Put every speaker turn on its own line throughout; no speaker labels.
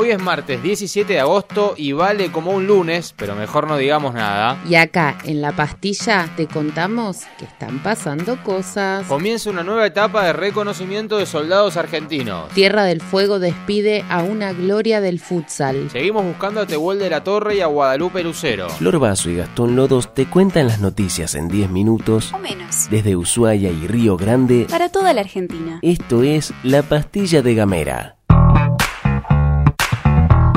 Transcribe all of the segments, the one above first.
Hoy es martes 17 de agosto y vale como un lunes, pero mejor no digamos nada.
Y acá, en la pastilla, te contamos que están pasando cosas.
Comienza una nueva etapa de reconocimiento de soldados argentinos.
Tierra del Fuego despide a una gloria del futsal.
Seguimos buscando a Tehuel de la Torre y a Guadalupe Lucero.
Flor Vaso y Gastón Lodos te cuentan las noticias en 10 minutos
O menos.
desde Ushuaia y Río Grande.
Para toda la Argentina.
Esto es La Pastilla de Gamera.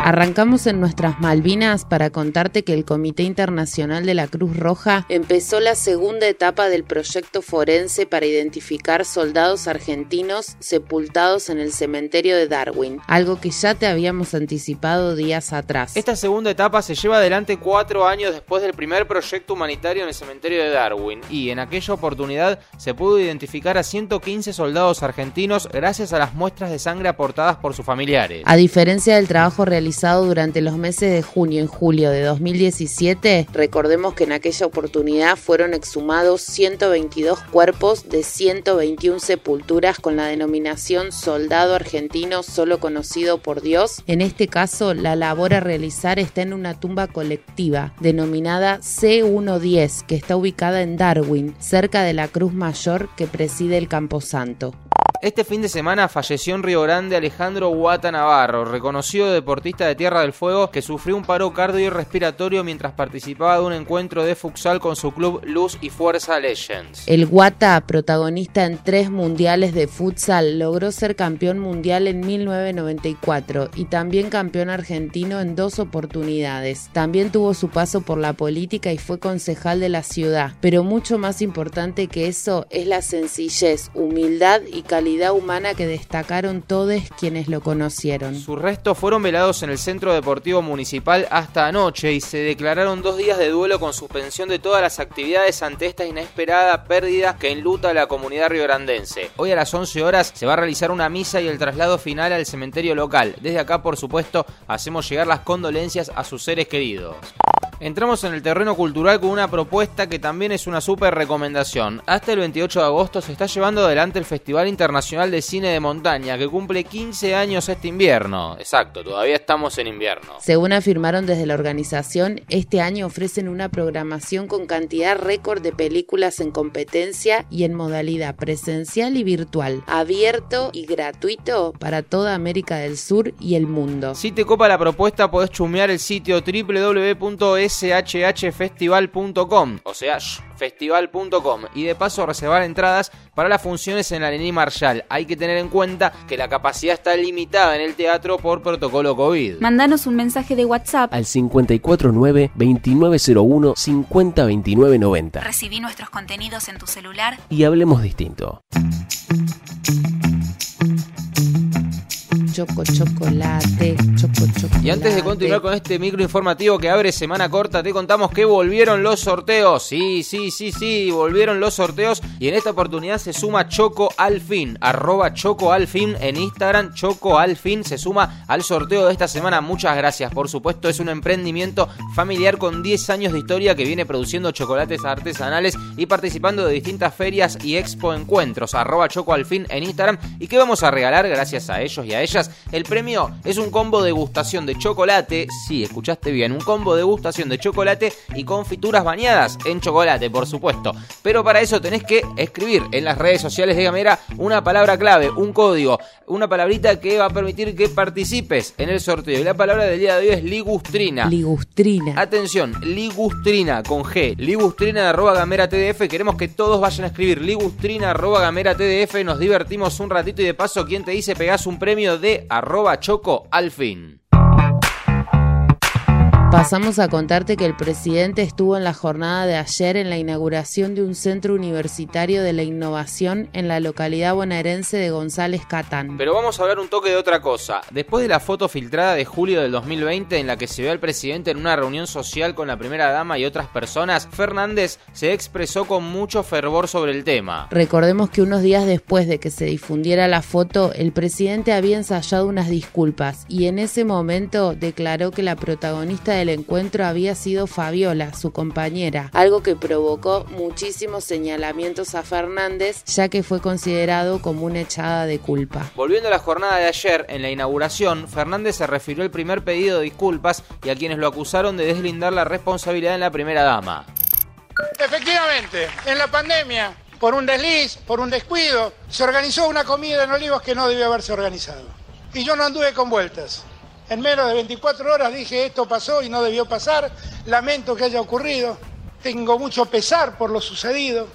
Arrancamos en nuestras Malvinas para contarte que el Comité Internacional de la Cruz Roja empezó la segunda etapa del proyecto forense para identificar soldados argentinos sepultados en el cementerio de Darwin, algo que ya te habíamos anticipado días atrás.
Esta segunda etapa se lleva adelante cuatro años después del primer proyecto humanitario en el cementerio de Darwin y en aquella oportunidad se pudo identificar a 115 soldados argentinos gracias a las muestras de sangre aportadas por sus familiares.
A diferencia del trabajo realizado durante los meses de junio y julio de 2017, recordemos que en aquella oportunidad fueron exhumados 122 cuerpos de 121 sepulturas con la denominación soldado argentino solo conocido por Dios. En este caso, la labor a realizar está en una tumba colectiva denominada C110, que está ubicada en Darwin, cerca de la Cruz Mayor que preside el Camposanto.
Este fin de semana falleció en Río Grande Alejandro Guata Navarro, reconocido deportista de Tierra del Fuego que sufrió un paro cardiorrespiratorio mientras participaba de un encuentro de futsal con su club Luz y Fuerza Legends.
El Guata, protagonista en tres mundiales de futsal, logró ser campeón mundial en 1994 y también campeón argentino en dos oportunidades. También tuvo su paso por la política y fue concejal de la ciudad. Pero mucho más importante que eso es la sencillez, humildad y calidad humana que destacaron todos quienes lo conocieron.
Sus restos fueron velados en el Centro Deportivo Municipal hasta anoche y se declararon dos días de duelo con suspensión de todas las actividades ante esta inesperada pérdida que enluta a la comunidad riograndense. Hoy a las 11 horas se va a realizar una misa y el traslado final al cementerio local. Desde acá, por supuesto, hacemos llegar las condolencias a sus seres queridos. Entramos en el terreno cultural con una propuesta que también es una súper recomendación. Hasta el 28 de agosto se está llevando adelante el Festival Internacional de Cine de Montaña, que cumple 15 años este invierno. Exacto, todavía estamos en invierno.
Según afirmaron desde la organización, este año ofrecen una programación con cantidad récord de películas en competencia y en modalidad presencial y virtual, abierto y gratuito para toda América del Sur y el mundo.
Si te copa la propuesta, podés chumear el sitio www.shhfestival.com, o sea, festival.com, y de paso reservar entradas para las funciones en la Lenín Marshall. Hay que tener en cuenta que la capacidad está limitada en el teatro por protocolo COVID.
Mandanos un mensaje de WhatsApp.
Al 549-2901-502990.
Recibí nuestros contenidos en tu celular.
Y hablemos distinto.
Choco chocolate, choco chocolate.
Y antes de continuar con este micro informativo que abre semana corta, te contamos que volvieron los sorteos. Sí, sí, sí, sí, volvieron los sorteos. Y en esta oportunidad se suma Choco Alfin, arroba Choco Alfin en Instagram. Choco Alfin se suma al sorteo de esta semana. Muchas gracias, por supuesto. Es un emprendimiento familiar con 10 años de historia que viene produciendo chocolates artesanales y participando de distintas ferias y expo encuentros. Arroba Choco Alfin en Instagram. ¿Y qué vamos a regalar gracias a ellos y a ellas? El premio es un combo de degustación de chocolate. Sí, escuchaste bien, un combo de degustación de chocolate y confituras bañadas en chocolate, por supuesto. Pero para eso tenés que escribir en las redes sociales de Gamera una palabra clave, un código, una palabrita que va a permitir que participes en el sorteo. Y la palabra del día de hoy es ligustrina.
Ligustrina.
Atención, ligustrina con G, ligustrina arroba gamera TDF. Queremos que todos vayan a escribir ligustrina arroba gamera TDF. Nos divertimos un ratito y de paso, quien te dice pegás un premio de arroba choco al fin.
Pasamos a contarte que el presidente estuvo en la jornada de ayer en la inauguración de un centro universitario de la innovación en la localidad bonaerense de González Catán.
Pero vamos a hablar un toque de otra cosa. Después de la foto filtrada de julio del 2020 en la que se ve al presidente en una reunión social con la primera dama y otras personas, Fernández se expresó con mucho fervor sobre el tema.
Recordemos que unos días después de que se difundiera la foto, el presidente había ensayado unas disculpas y en ese momento declaró que la protagonista de del encuentro había sido Fabiola, su compañera, algo que provocó muchísimos señalamientos a Fernández, ya que fue considerado como una echada de culpa.
Volviendo a la jornada de ayer, en la inauguración, Fernández se refirió al primer pedido de disculpas y a quienes lo acusaron de deslindar la responsabilidad en la primera dama.
Efectivamente, en la pandemia, por un desliz, por un descuido, se organizó una comida en Olivos que no debió haberse organizado. Y yo no anduve con vueltas. En menos de 24 horas dije esto pasó y no debió pasar, lamento que haya ocurrido, tengo mucho pesar por lo sucedido.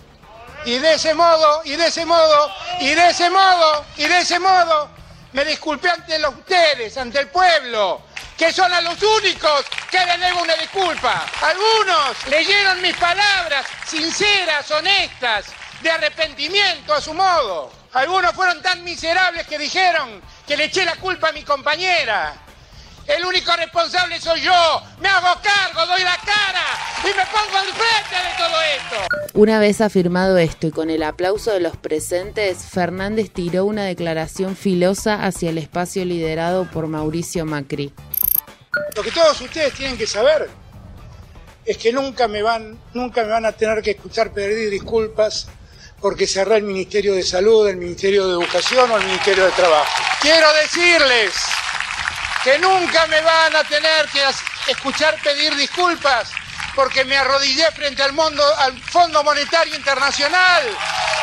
Y de ese modo, y de ese modo, y de ese modo, y de ese modo, me disculpé ante los ustedes, ante el pueblo, que son a los únicos que le debo una disculpa. Algunos leyeron mis palabras sinceras, honestas, de arrepentimiento a su modo. Algunos fueron tan miserables que dijeron que le eché la culpa a mi compañera. El único responsable soy yo. Me hago cargo, doy la cara y me pongo al frente de todo esto.
Una vez afirmado esto y con el aplauso de los presentes, Fernández tiró una declaración filosa hacia el espacio liderado por Mauricio Macri.
Lo que todos ustedes tienen que saber es que nunca me van, nunca me van a tener que escuchar pedir disculpas porque cerré el Ministerio de Salud, el Ministerio de Educación o el Ministerio de Trabajo. Quiero decirles que nunca me van a tener que escuchar pedir disculpas porque me arrodillé frente al, mundo, Fondo Monetario Internacional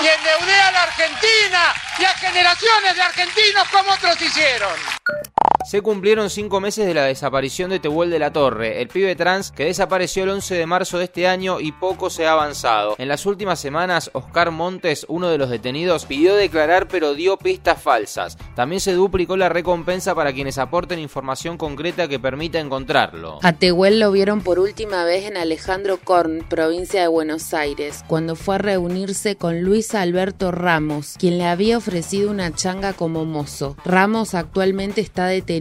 y endeudé a la Argentina y a generaciones de argentinos como otros hicieron.
Se cumplieron cinco meses de la desaparición de Tehuel de la Torre, el pibe trans que desapareció el 11 de marzo de este año y poco se ha avanzado. En las últimas semanas, Oscar Montes, uno de los detenidos, pidió declarar pero dio pistas falsas. También se duplicó la recompensa para quienes aporten información concreta que permita encontrarlo.
A Tehuel lo vieron por última vez en Alejandro Korn, provincia de Buenos Aires, cuando fue a reunirse con Luis Alberto Ramos, quien le había ofrecido una changa como mozo. Ramos actualmente está detenido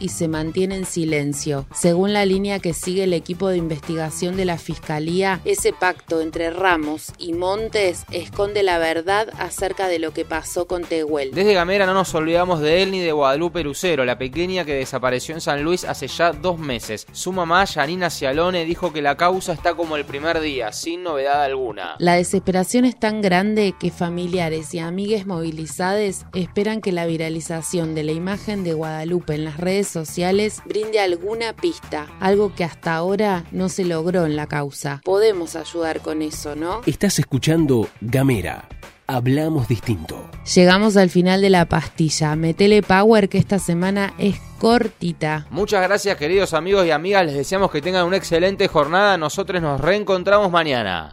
y se mantiene en silencio. Según la línea que sigue el equipo de investigación de la Fiscalía, ese pacto entre Ramos y Montes esconde la verdad acerca de lo que pasó con Tehuel.
Desde Gamera no nos olvidamos de él ni de Guadalupe Lucero, la pequeña que desapareció en San Luis hace ya dos meses. Su mamá, Janina Cialone, dijo que la causa está como el primer día, sin novedad alguna.
La desesperación es tan grande que familiares y amigues movilizados esperan que la viralización de la imagen de Guadalupe en las redes sociales brinde alguna pista, algo que hasta ahora no se logró en la causa. Podemos ayudar con eso, ¿no?
Estás escuchando Gamera. Hablamos distinto.
Llegamos al final de la pastilla. Metele Power que esta semana es cortita.
Muchas gracias queridos amigos y amigas. Les deseamos que tengan una excelente jornada. Nosotros nos reencontramos mañana.